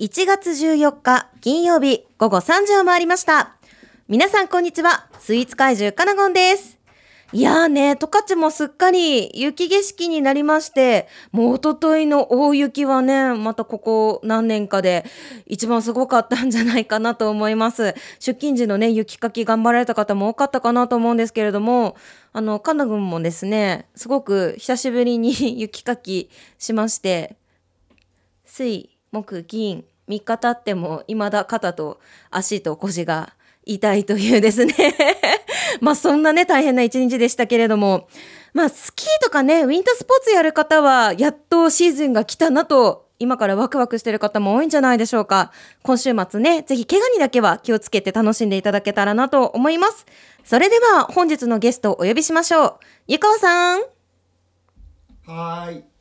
1月14日金曜日午後3時を回りました。皆さんこんにちは。スイーツ怪獣カナゴンです。いやーね、十勝もすっかり雪景色になりまして、もう一昨日の大雪はね、またここ何年かで一番すごかったんじゃないかなと思います。出勤時のね、雪かき頑張られた方も多かったかなと思うんですけれども、あの、カナ君もですね、すごく久しぶりに雪かきしまして、水、木、金、3日経っても未だ肩と足と腰が痛いというですね。まあそんなね、大変な一日でしたけれども、まあスキーとかね、ウィンタースポーツやる方は、やっとシーズンが来たなと、今からワクワクしてる方も多いんじゃないでしょうか。今週末ね、ぜひ怪我にだけは気をつけて楽しんでいただけたらなと思います。それでは本日のゲストをお呼びしましょう。ゆかわさん。はい。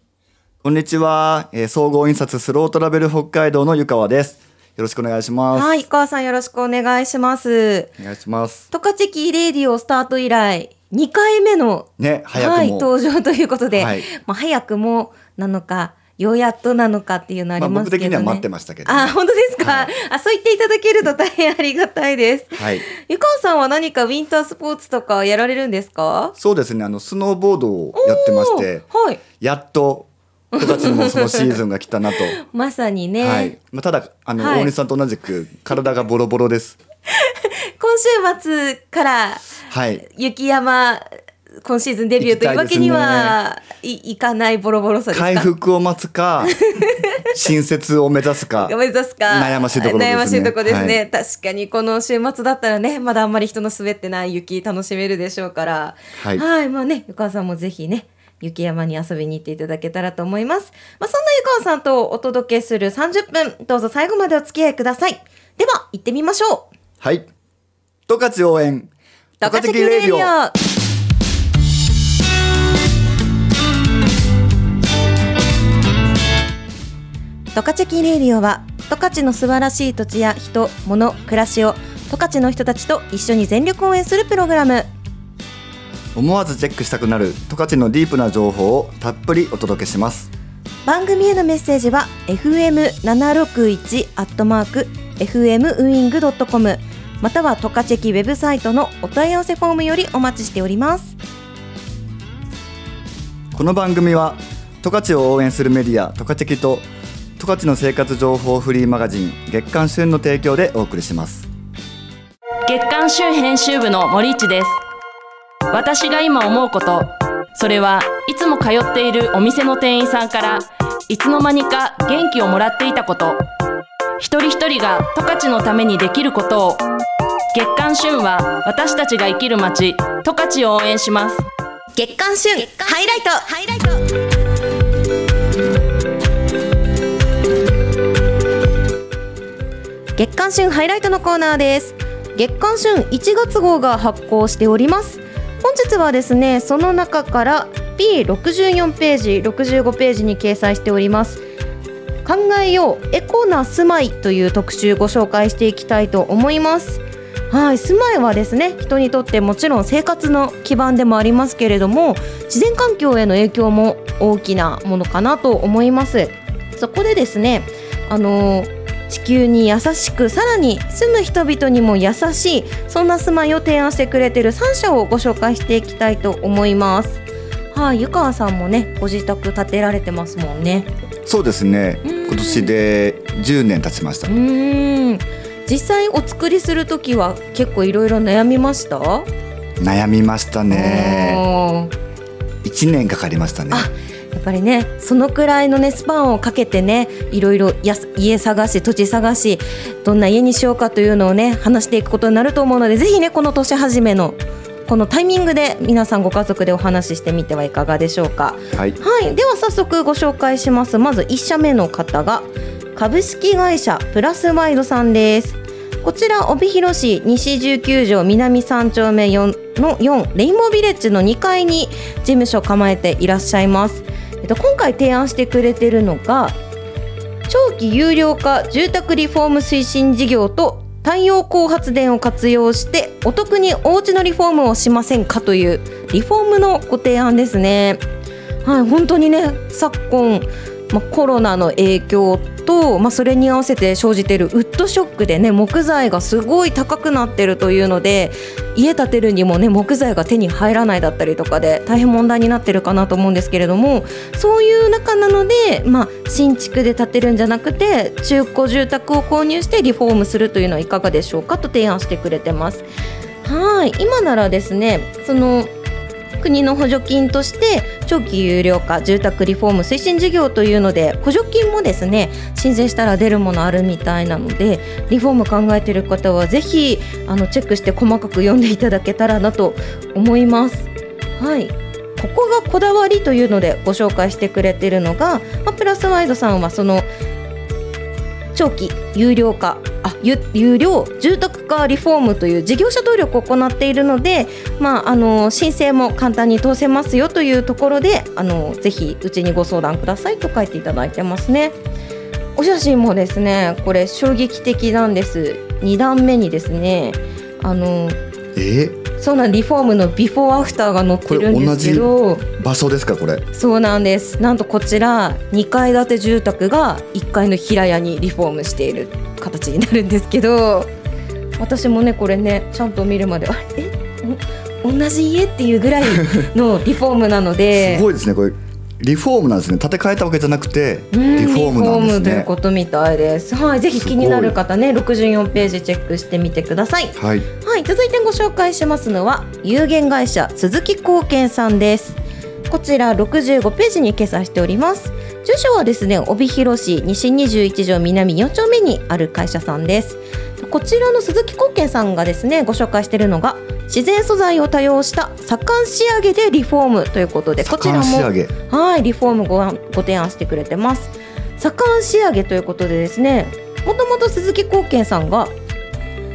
こんにちは、えー総合印刷スロートラベル北海道の湯川です。よろしくお願いします。はい、ゆかわさんよろしくお願いします。お願いします。トカチキレディオスタート以来、2回目の、ね、早くも。はい、登場ということで、はいまあ、早くもなのか、ようやっとなのかっていうのありまあ、ますけどね。僕的には待ってましたけど、ね。あ、本当ですか、はいあ、そう言っていただけると大変ありがたいです。はい。ゆかわさんは何かウィンタースポーツとかやられるんですか？そうですね、あのスノーボードをやってまして、はい。やっと十勝にもそのシーズンが来たなと。まさにね、はい。まあ、ただあの、はい大西さんと同じく体がボロボロです。今週末からはい。雪山、今シーズンデビューというわけにはいいかないボロボロさですか？回復を待つか、新設を目指すか。目指すか悩ましいところですね悩ましいところですね、はい確かにこの週末だったらねまだあんまり人の滑ってない雪楽しめるでしょうからはいまあねゆかわさんもぜひね雪山に遊びに行っていただけたらと思います、まあ、そんなゆかわさんとお届けする30分どうぞ最後までお付き合いください。では行ってみましょう。はい。十勝応援。トカチキレディオ。トカチキレディオは十勝の素晴らしい土地や人、物、暮らしを十勝の人たちと一緒に全力応援するプログラム思わずチェックしたくなる十勝のディープな情報をたっぷりお届けします。番組へのメッセージは fm761 アットマーク fmwing.com またはトカチェキウェブサイトのお問い合わせフォームよりお待ちしておりますこの番組は十勝を応援するメディア十勝と十勝の生活情報フリーマガジン月刊旬の提供でお送りします。月刊旬編集部の森市です私が今思うこと。それはいつも通っているお店の店員さんからいつの間にか元気をもらっていたこと。一人一人が十勝のためにできることを。月刊旬は私たちが生きる街十勝を応援します。月刊旬ハイライト。ハイライト。月刊旬ハイライトのコーナーです。月刊旬1月号が発行しております本日はですねその中から P64 ページ65ページに掲載しております。考えようエコな住まいという特集ご紹介していきたいと思います。はい、住まいはですね人にとってもちろん生活の基盤でもありますけれども自然環境への影響も大きなものかなと思います。そこでですねあのー地球に優しくさらに住む人々にも優しいそんな住まいを提案してくれている3社をご紹介していきたいと思いますはい、湯川さんもねご自宅建てられてますもんねそうですね。うん今年で10年経ちましたう。ーん実際お作りする時は結構いろいろ悩みました？悩みましたね。おー1年かかりましたね。あやっぱりねそのくらいのねスパンをかけてねいろいろやす家探し土地探しどんな家にしようかというのをね話していくことになると思うのでぜひねこの年始めのこのタイミングで皆さんご家族でお話ししてみてはいかがでしょうか。はい。はい、では早速ご紹介します。まず1社目の方が株式会社プラスワイドさんです。こちら帯広市西19条南3丁目4の4レインボービレッジの2階に事務所構えていらっしゃいます。えっと今回提案してくれてるのが長期有料化住宅リフォーム推進事業と太陽光発電を活用してお得にお家のリフォームをしませんかというリフォームのご提案ですね。はい、本当にね昨今まあ、コロナの影響と、まあ、それに合わせて生じているウッドショックでね木材がすごい高くなってるというので家建てるにもね木材が手に入らないだったりとかで大変問題になってるかなと思うんですけれどもそういう中なので、まあ、新築で建てるんじゃなくて中古住宅を購入してリフォームするというのはいかがでしょうかと提案してくれてます。はい今ならですねその国の補助金として長期有料化住宅リフォーム推進事業というので補助金もですね申請したら出るものあるみたいなのでリフォーム考えている方はぜひあのチェックして細かく読んでいただけたらなと思います。はいここがこだわりというのでご紹介してくれているのが、まあ、プラスワイドさんはその長期有料化あ有有料住宅化リフォームという事業者登録を行っているので、まあ、あの申請も簡単に通せますよというところであのぜひうちにご相談くださいと書いていただいてますね。お写真もですねこれ衝撃的なんです2段目にですねあのえ？そうなんリフォームのビフォーアフターが載ってるんですけど。場所ですかこれ？そうなんです。なんとこちら2階建て住宅が1階の平屋にリフォームしている形になるんですけど。私もねこれねちゃんと見るまであれ？えん同じ家っていうぐらいのリフォームなので。すごいですねこれリフォームなんですね建て替えたわけじゃなくてリうんフォームなんですリフォームというねことみたいです。はい、ぜひ気になる方ね、64ページチェックしてみてください。はいはい、続いてご紹介しますのは有限会社鈴木貢献さんです。こちら65ページに掲載しております。住所はですね、帯広市西21条南4丁目にある会社さんです。こちらの鈴木貢献さんがですね、ご紹介しているのが自然素材を多用した左官仕上げでリフォームということで、こちらもはい、リフォームごご提案してくれてます。左官仕上げということでですね、もともと鈴木貢献さんが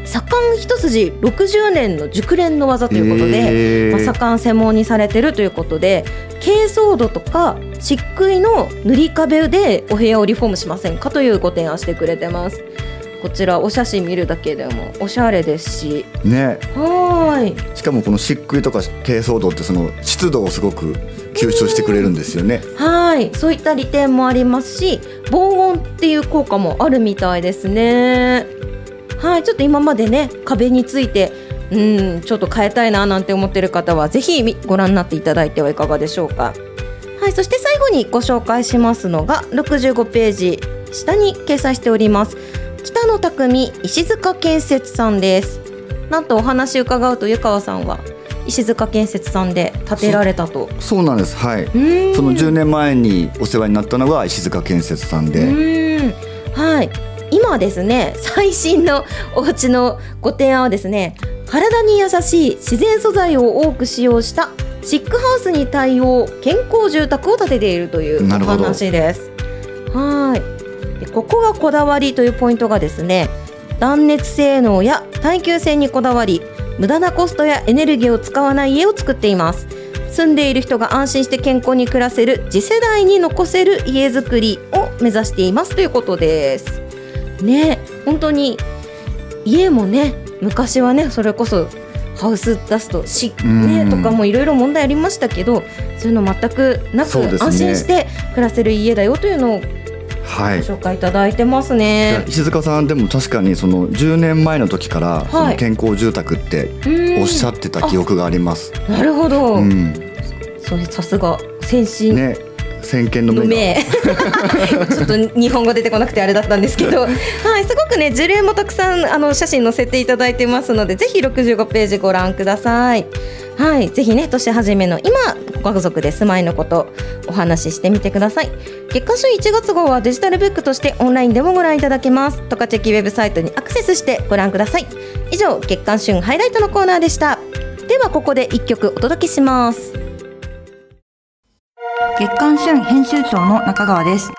左官一筋60年の熟練の技ということで、へー。まあ、左官専門にされてるということで珪藻土とか漆喰の塗り壁でお部屋をリフォームしませんかというご提案してくれてますこちらお写真見るだけでもおしゃれですし。ね。はーい。しかもこの漆喰とか珪藻土ってその湿度をすごく吸収してくれるんですよね。はい。そういった利点もありますし防音っていう効果もあるみたいですね。はい。ちょっと今までね壁についてうんちょっと変えたいななんて思ってる方はぜひみご覧になっていただいてはいかがでしょうか。はい。そして最後にご紹介しますのが65ページ下に掲載しております北野匠石塚建設さんです。なんとお話伺うと湯川さんは石塚建設さんで建てられたと。そうなんです。はい。うん。その10年前にお世話になったのが石塚建設さんうではい。今ですね最新のお家のご提案はですね体に優しい自然素材を多く使用したシックハウスに対応健康住宅を建てているというお話です。はいでここがこだわりというポイントがですね断熱性能や耐久性にこだわり無駄なコストやエネルギーを使わない家を作っています。住んでいる人が安心して健康に暮らせる次世代に残せる家づくりを目指しています。ということです。ね本当に家もね昔はねそれこそハウスダストし、ね、うん。とかもいろいろ問題ありましたけどそういうの全くなく、安心して暮らせる家だよというのをはい。ご紹介いただいてますね。石塚さんでも確かにその10年前の時からその健康住宅ってうん。おっしゃってた記憶があります。なるほど、うん、それさすが先進ね先見のの目。ちょっと日本語出てこなくてあれだったんですけど、はい、すごくね事例もたくさんあの写真載せていただいてますのでぜひ65ページご覧ください。はい、ぜひね年始めの今ご家族で住まいのことお話ししてみてください。月刊誌1月号はデジタルブックとしてオンラインでもご覧いただけます。トカチェキウェブサイトにアクセスしてご覧ください。以上月刊旬ハイライトのコーナーでした。ではここで一曲お届けします。月刊旬編集長の中川です。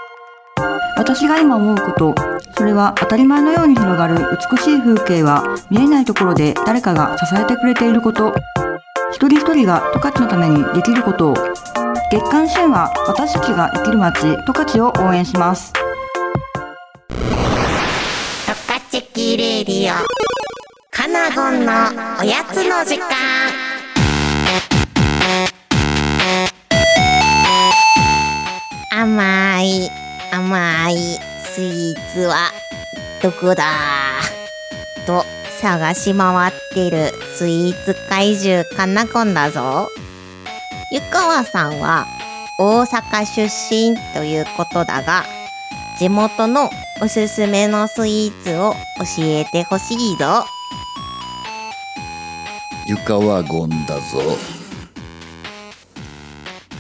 私が今思うことそれは当たり前のように広がる美しい風景は見えないところで誰かが支えてくれていること。一人一人が十勝のためにできることを。月刊旬は私たちが生きる街十勝を応援します。トカチェキレディオ。カナゴンのおやつの時間。甘い甘いスイーツはどこだ？と探し回ってるスイーツ怪獣かなこんだぞ。湯川さんは大阪出身ということだが、地元のおすすめのスイーツを教えてほしいぞ。床はゴンだぞ。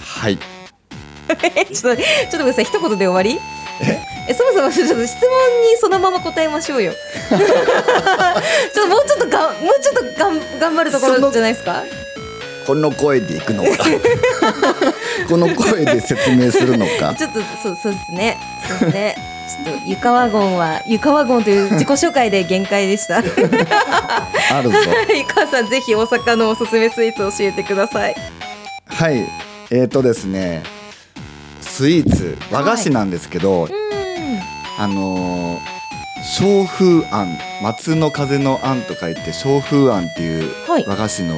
はい。ちょっと、ちょっとごめんなさい、一言で終わり？え？そもそもちょっと質問にそのまま答えましょうよ。ちょっともうちょっとがもうちょっとがん頑張るところじゃないですか？この声でいくのか？この声で説明するのか？ちょっとそうそうですね。そうですね。ちょっとゆかわゴンはゆかわゴンという自己紹介で限界でした。あるぞゆかわさんぜひ大阪のおすすめスイーツ教えてください。はいえーとですねスイーツ和菓子なんですけど、うん。あのー松風庵松の風の庵と書いて松風庵っていうはい。和菓子の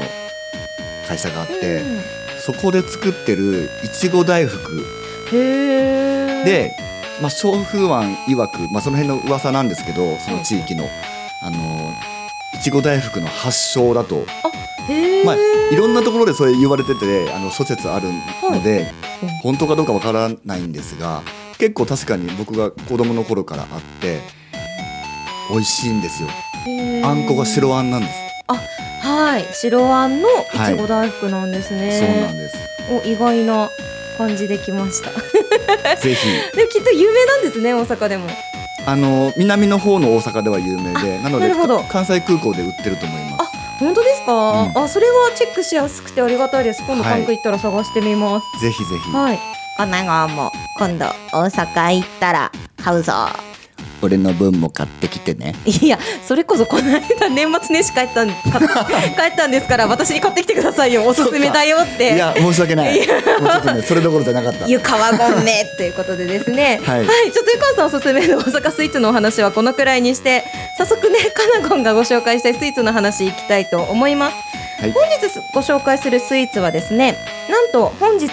会社があって、うんそこで作ってるいちご大福。で、まあ、松風庵曰く、まあ、その辺の噂なんですけどその地域の、あのーいちご大福の発祥だと。まあ、いろんなところでそれ言われててあの諸説あるので、うん本当かどうかわからないんですが結構確かに僕が子供の頃からあって美味しいんですよ。あんこが白あんなんです、はい、白あんのい。ちご大福なんですね。そうなんです。お意外な感じできました。ぜひ。でもきっと有名なんですね、大阪でも。あの南の方の大阪では有名でなので関西空港で売ってると思います。本当ですか、うん。あ、それはチェックしやすくてありがたいです。今度はい。関空行ったら探してみます。ぜひぜひ、はい。神奈川も今度大阪行ったら買うぞ。俺の分も買ってきてね。いや、それこそこの間年末年始帰ったんか 帰ったんですから、私に買ってきてくださいよ。おすすめだよって。いや申し訳ない。申し訳ない。それどころじゃなかった。ゆかわごんめということでですね。はい。ちょっとゆかわさんおすすめの大阪スイーツのお話はこのくらいにして早速ねかなごんがご紹介したいスイーツの話いきたいと思います、はい。本日ご紹介するスイーツはですねなんと本日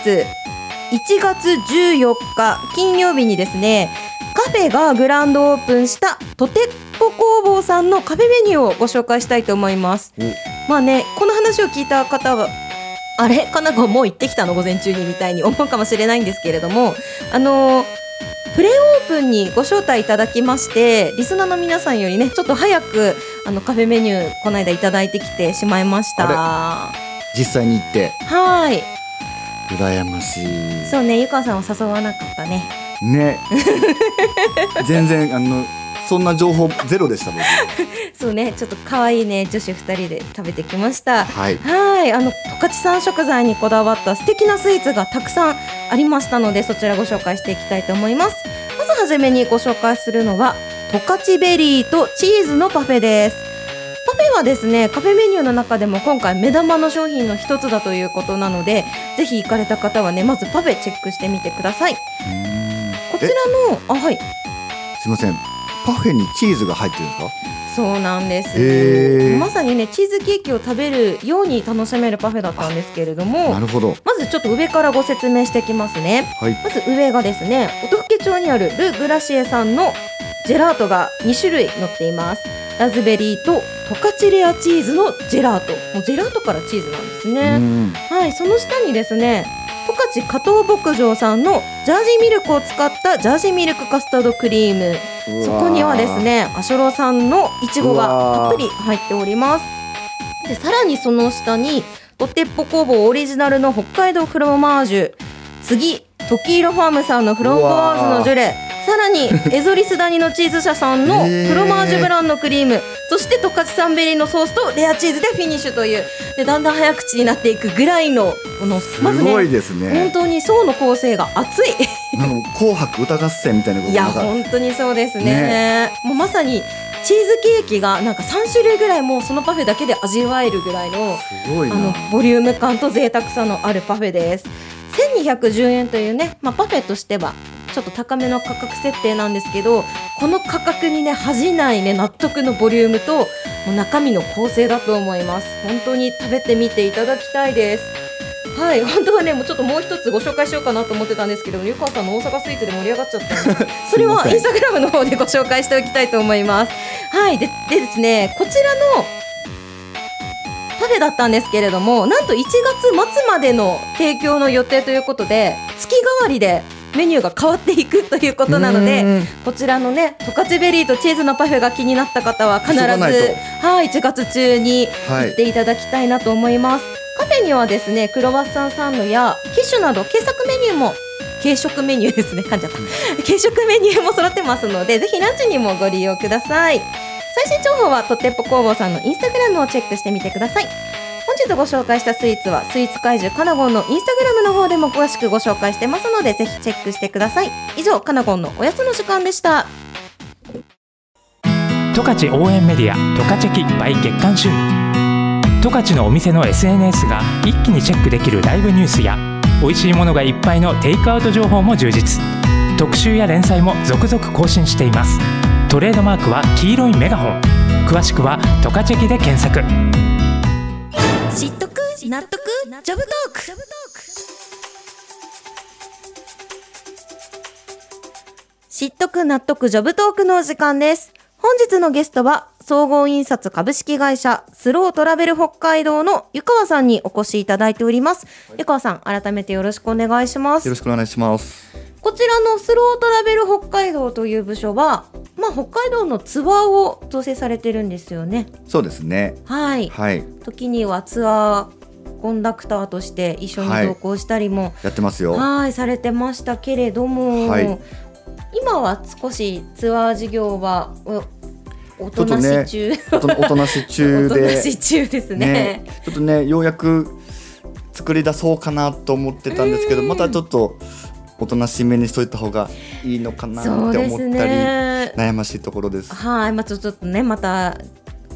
1月14日金曜日にですねカフェがグランドオープンしたとてっぽ工房さんのカフェメニューをご紹介したいと思います。まあねこの話を聞いた方はあれ？かなこもう行ってきたの午前中にみたいに思うかもしれないんですけれどもあのープレオープンにご招待いただきましてリスナーの皆さんよりねちょっと早くあのカフェメニューこの間いただいてきてしまいました。は実際に行って？い羨ましい。そうねゆかさんを誘わなかったね。ね。全然あのそんな情報ゼロでした僕。そうねちょっと可愛いね女子2人で食べてきました。はい。はい、あの十勝産食材にこだわった素敵なスイーツがたくさんありましたのでそちらご紹介していきたいと思います。まずはじめにご紹介するのは十勝ベリーとチーズのパフェですパフェはですねカフェメニューの中でも今回目玉の商品の一つだということなのでぜひ行かれた方はねまずパフェチェックしてみてください。こちらのあはい。すいません。パフェにチーズが入ってるんですか？そうなんです、へー。まさにねチーズケーキを食べるように楽しめるパフェだったんですけれどもなるほど。まずちょっと上からご説明していきますね。はい。まず上がですね音更町にあるル・グラシエさんのジェラートが2種類載っていますラズベリーとトカチレアチーズのジェラート。もうジェラートからチーズなんですうねん。はいその下にですね十勝加藤牧場さんのジャージーミルクを使ったジャージーミルクカスタードクリーム。そこにはですねアショロさんのいちごがたっぷり入っております。でさらにその下にとてっぽ工房オリジナルの北海道フロマージュ。次時色ファームさんのフランボワーズのジュレさらにエゾリス谷のチーズ社さんのフロマージュブランのクリーム。そして十勝産ベリーのソースとレアチーズでフィニッシュという。でだんだん早口になっていくぐらいのこのますずごいねですね。本当に層の構成が熱い。紅白歌合戦みたいなこといや本当にそうですね。ね。もうまさにチーズケーキがなんか3種類ぐらいもうそのパフェだけで味わえるぐらいのすごいな。あのボリューム感と贅沢さのあるパフェです。1210円というね、まあ、パフェとしてはちょっと高めの価格設定なんですけどこの価格にね恥じないね納得のボリュームともう中身の構成だと思います本当に食べてみていただきたいですはい、本当はね、もうちょっともう一つご紹介しようかなと思ってたんですけど、ゆかわさんの大阪スイーツで盛り上がっちゃった。それはインスタグラムの方でご紹介しておきたいと思います。はい、で、でですね、こちらの。パフェだったんですけれども、なんと1月末までの提供の予定ということで、月替わりで。メニューが変わっていくということなのでうん。こちらのね十勝ベリーとチーズのパフェが気になった方は必ずはい1月中にはい。行っていただきたいなと思います、カフェにはですねクロワッサンサンドやキッシュなど軽食メニューも軽食メニューですね噛んじゃった、軽食メニューも揃ってますのでぜひランチにもご利用ください。最新情報はとってっぽ工房さんのインスタグラムをチェックしてみてください本日ご紹介したスイーツはスイーツ怪獣カナゴンのインスタグラムの方でも詳しくご紹介してますのでぜひチェックしてください。以上カナゴンのおやつの時間でした。十勝応援メディア十勝チェキ by 月刊週十勝のお店の SNS が一気にチェックできるライブニュースや美味しいものがいっぱいのテイクアウト情報も充実。特集や連載も続々更新しています。トレードマークは黄色いメガホン。詳しくは十勝チェキで検索。知っとく？納得？ジョブトーク。知っとく？納得？ジョブトークのお時間です。本日のゲストは総合印刷株式会社スロートラベル北海道の湯川さんにお越しいただいております。湯川さん改めてよろしくお願いします。よろしくお願いします。こちらのスロートラベル北海道という部署はまあ北海道のツアーを造成されてるんですよね。そうですね。はい。はい。時にはツアーコンダクターとして一緒に同行したりも、やってますよ。はい、されてましたけれども、はい。今は少しツアー事業はおおとなし中、おとおとなし中 おとなでし中ですね。ね。ちょっとねようやく作り出そうかなと思ってたんですけどまたちょっとおとなしめにしといた方がいいのかなって思ったり、ね。悩ましいところです。はい、まあちょっとねまた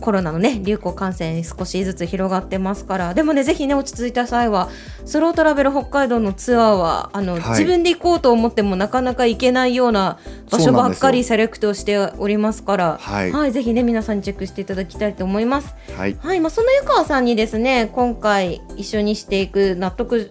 コロナのね流行感染少しずつ広がってますから。でもねぜひね落ち着いた際はスロートラベル北海道のツアーはあの、はい。自分で行こうと思ってもなかなか行けないような場所ばっかりセレクトしておりますから。はいぜひね皆さんにチェックしていただきたいと思います。はい。はい、まあ、その湯川さんにですね今回一緒にしていく納得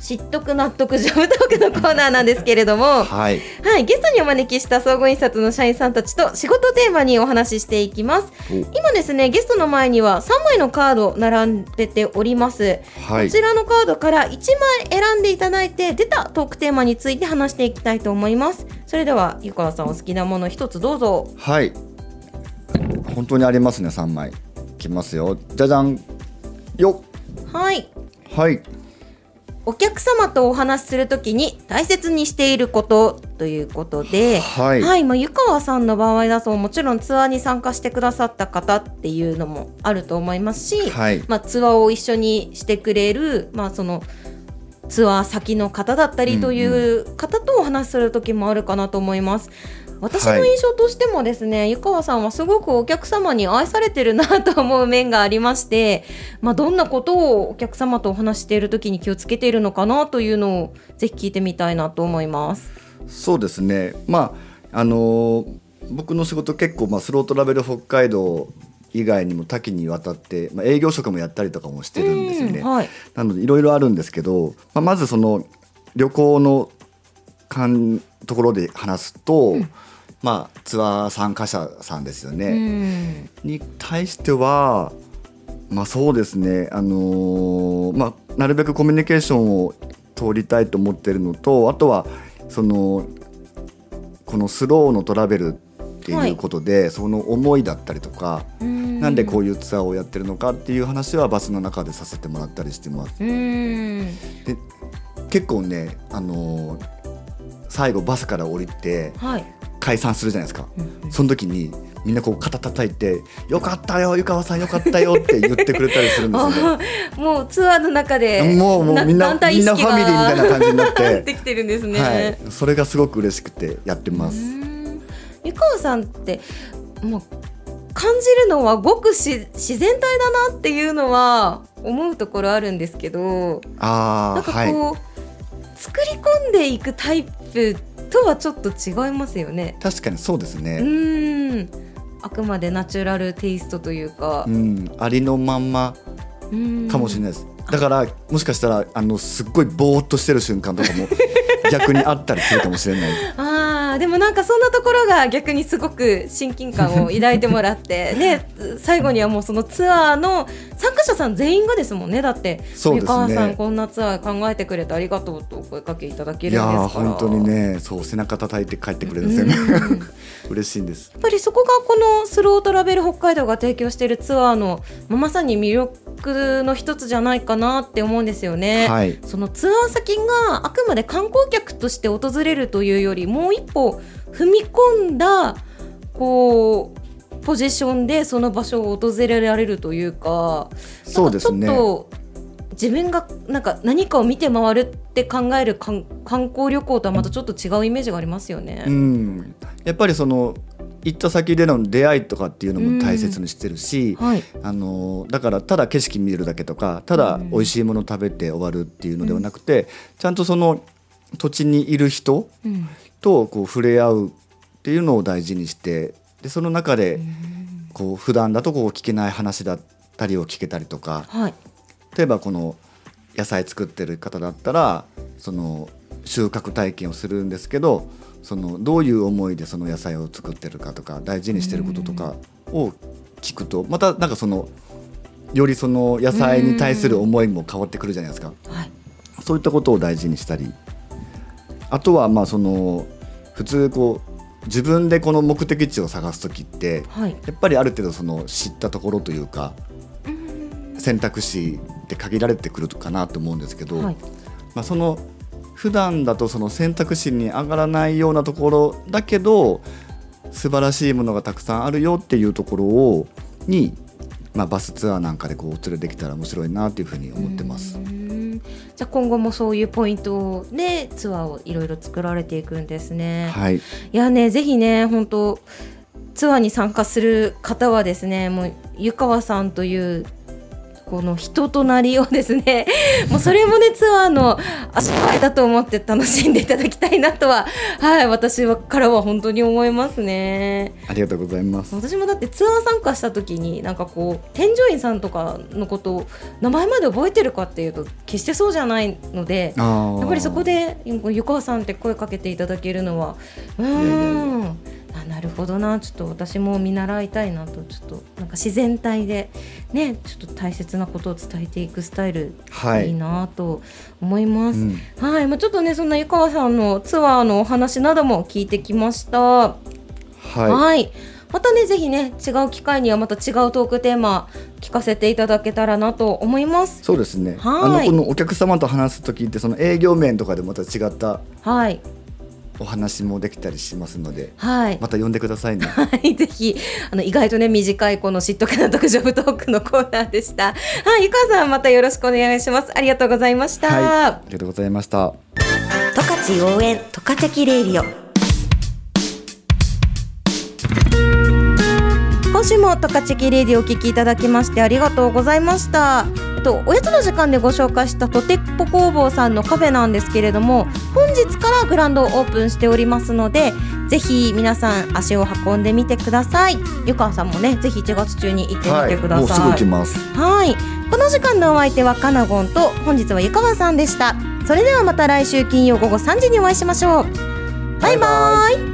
知っとく納得ジョブトークのコーナーなんですけれども はいはい、ゲストにお招きした総合印刷の社員さんたちと仕事テーマにお話ししていきます。お今ですね、ゲストの前には3枚のカード並んでております。はいこちらのカードから1枚選んでいただいて、出たトークテーマについて話していきたいと思います。それでは、ゆかわさんお好きなもの一つどうぞ。はい本当にありますね3枚いきますよじゃじゃんよっはい。はいお客様とお話しするときに大切にしていることということで、はいまあ、湯川さんの場合だともちろんツアーに参加してくださった方っていうのもあると思いますし、はいまあ、ツアーを一緒にしてくれる、まあ、そのツアー先の方だったりという方とお話しする時もあるかなと思います。私の印象としてもですね、湯川さんはすごくお客様に愛されてるなと思う面がありまして、まあ、どんなことをお客様とお話ししている時に気をつけているのかなというのをぜひ聞いてみたいなと思います。そうですねまああのー僕の仕事結構、まあ、スロートラベル北海道以外にも多岐にわたって、まあ、営業職もやったりとかもしてるんですよね。うんはいなのでいろいろあるんですけど、まあ、まずその旅行のかんところで話すと、まあ、ツアー参加者さんですようね。ん。に対してはまあそうですね。あのーまあなるべくコミュニケーションを通りたいと思ってるのとあとはそのこのスローのトラベルっていうことで、その思いだったりとか、なんでこういうツアーをやってるのかっていう話はバスの中でさせてもらったりしてます。うん。で結構ねあのー最後バスから降りてはい解散するじゃないですか、その時にみんなこう肩叩いて「よかったよ湯川さんよかったよ」って言ってくれたりするんですよね。あもうツアーの中でもうもうみんなみんなファミリーみたいな感じになって できてるんですね。はい、それがすごく嬉しくてやってます。うん湯川さんってもう感じるのはごくし自然体だなっていうのは思うところあるんですけどなんかああはい作り込んでいくタイプとはちょっと違いますよね。確かにそうですうね。んあくまでナチュラルテイストというかう、ん、ありのまんまうんかもしれないです。だからもしかしたらあのすっごいぼーっとしてる瞬間とかも逆にあったりするかもしれない あーでもなんかそんなところが逆にすごく親近感を抱いてもらって ね最後にはもうそのツアーの参加者さん全員がですもんねだって。湯川さんこんなツアー考えてくれてありがとうとお声かけいただけいるんですからやー本当にねそう背中叩いて帰ってくれるん。ですよね嬉しいんです。やっぱりそこがこのスロートラベル北海道が提供しているツアーのまあまさに魅力の一つじゃないかなって思うんですよね。はい。そのツアー先があくまで観光客として訪れるというよりもう一歩踏み込んだこうポジションでその場所を訪れられるというかそうですね。ちょっと自分がなんか何かを見て回るって考える観観光旅行とはまたちょっと違うイメージがありますよね。うん。やっぱりその行った先での出会いとかっていうのも大切にしてるし、はい、あのだからただ景色見るだけとかただ美味しいもの食べて終わるっていうのではなくて、ちゃんとその土地にいる人うん。とこう触れ合うっていうのを大事にしてでその中でこう普段だとこう聞けない話だったりを聞けたりとかはい。例えばこの野菜作ってる方だったらその収穫体験をするんですけどそのどういう思いでその野菜を作ってるかとか大事にしてることとかを聞くとまたなんかそのよりその野菜に対する思いも変わってくるじゃないですか。はい。そういったことを大事にしたりあとはまあその普通こう自分でこの目的地を探す時ってはい。やっぱりある程度その知ったところというか選択肢って限られてくるかなと思うんですけど、はい。まあ、その普段だとその選択肢に上がらないようなところだけど素晴らしいものがたくさんあるよっていうところをに、まあ、バスツアーなんかでこうお連れできたら面白いなというふうに思ってます。うーんじゃあ今後もそういうポイントでツアーをいろいろ作られていくんですね。はい、いやねぜひね本当ツアーに参加する方はですねもう湯川さんというこの人となりをですね もうそれもねツアーの足場だと思って楽しんでいただきたいなとははい私はからは本当に思いますね。ありがとうございます。私もだってツアー参加した時になんかこう添乗員さんとかのことを名前まで覚えてるかっていうと決してそうじゃないのでやっぱりそこで湯川さんって声かけていただけるのはうーんあなるほどなちょっと私も見習いたいなとちょっとなんか自然体でねちょっと大切なことを伝えていくスタイルはいいいなと思います。うんはい、まあ、ちょっとねそんな湯川さんのツアーのお話なども聞いてきました。ははい。またね、ぜひね、違う機会にはまた違うトークテーマ聞かせていただけたらなと思います。そうですね。はいあのこのお客様と話す時ってその営業面とかでまた違ったはい。お話もできたりしますので、はい。また呼んでくださいね。はい、ぜひ、あの、意外とね、短いこの知っとけな特上トークのコーナーでした。はい、ゆかさん、またよろしくお願いします。ありがとうございました。はい、ありがとうございました。十勝応援十勝チレイディオ今週もトカチキレディをお聞きいただきましてありがとうございました。と、おやつの時間でご紹介したとてっぽ工房さんのカフェなんですけれども本日からグランドオープンしておりますのでぜひ皆さん足を運んでみてください。湯川さんもねぜひ1月中に行ってみてくだもうすさいぐ来ます。はい。この時間のお相手はカナゴンと本日は湯川さんでした。それではまた来週金曜午後3時にお会いしましょう。バイバイ